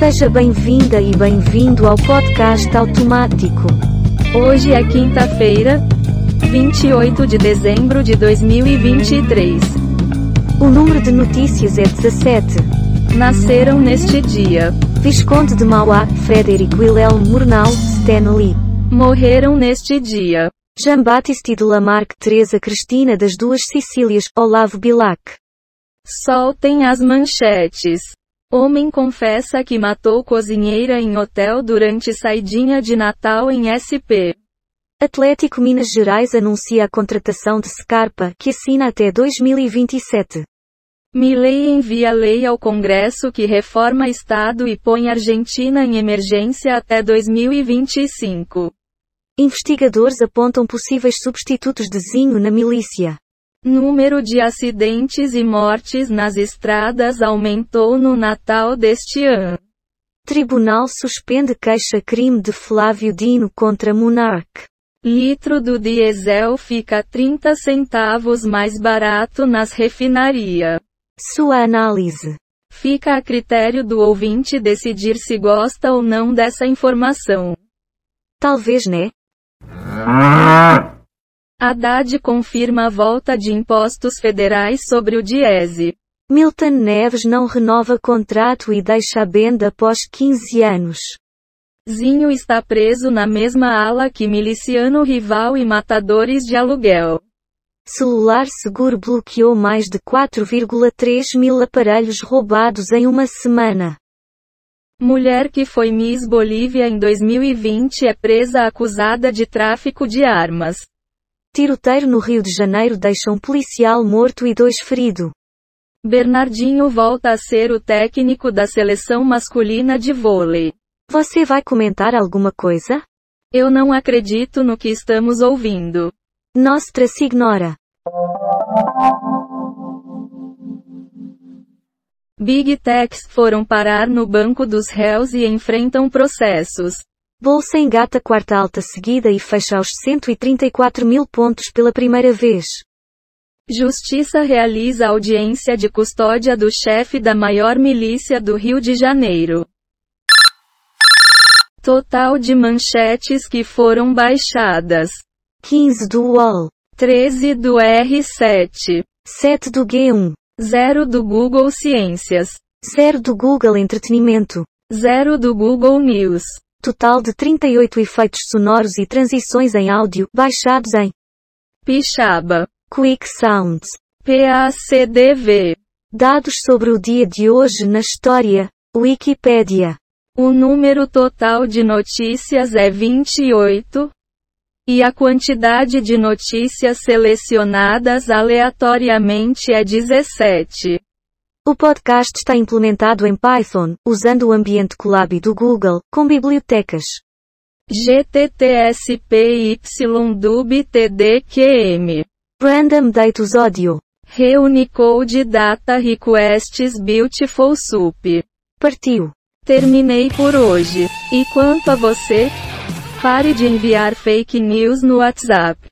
Seja bem-vinda e bem-vindo ao podcast automático. Hoje é quinta-feira, 28 de dezembro de 2023. O número de notícias é 17. Nasceram neste dia. Visconde de Mauá, Frederico Wilhelm Murnau, Stanley. Morreram neste dia. Jean-Baptiste de Lamarck Teresa Cristina das Duas Sicílias, Olavo Bilac. Soltem as manchetes. Homem confessa que matou cozinheira em hotel durante saidinha de Natal em SP. Atlético Minas Gerais anuncia a contratação de Scarpa, que assina até 2027. Milei envia lei ao Congresso que reforma Estado e põe Argentina em emergência até 2025. Investigadores apontam possíveis substitutos de Zinho na milícia. Número de acidentes e mortes nas estradas aumentou no Natal deste ano. Tribunal suspende queixa-crime de Flávio Dino contra Monarch. Litro do diesel fica 30 centavos mais barato nas refinarias. Sua análise. Fica a critério do ouvinte decidir se gosta ou não dessa informação. Talvez né? Haddad confirma a volta de impostos federais sobre o diese. Milton Neves não renova contrato e deixa a benda após 15 anos. Zinho está preso na mesma ala que miliciano rival e matadores de aluguel. Celular seguro bloqueou mais de 4,3 mil aparelhos roubados em uma semana. Mulher que foi Miss Bolívia em 2020 é presa acusada de tráfico de armas. Tiroteiro no Rio de Janeiro deixa um policial morto e dois ferido. Bernardinho volta a ser o técnico da seleção masculina de vôlei. Você vai comentar alguma coisa? Eu não acredito no que estamos ouvindo. Nostra se ignora. Big Techs foram parar no banco dos réus e enfrentam processos. Bolsa engata quarta alta seguida e fecha aos 134 mil pontos pela primeira vez. Justiça realiza audiência de custódia do chefe da maior milícia do Rio de Janeiro. Total de manchetes que foram baixadas: 15 do UOL, 13 do R7, 7 do G1, 0 do Google Ciências, 0 do Google Entretenimento, 0 do Google News. Total de 38 efeitos sonoros e transições em áudio, baixados em Pixaba, Quick Sounds. PACDV. Dados sobre o dia de hoje na história, Wikipédia. O número total de notícias é 28. E a quantidade de notícias selecionadas aleatoriamente é 17. O podcast está implementado em Python, usando o ambiente Colab do Google, com bibliotecas GTTSPYDUBTDQM. Random Datus Audio. Reunicode Data Requests Beautiful Soup. Partiu. Terminei por hoje. E quanto a você? Pare de enviar fake news no WhatsApp.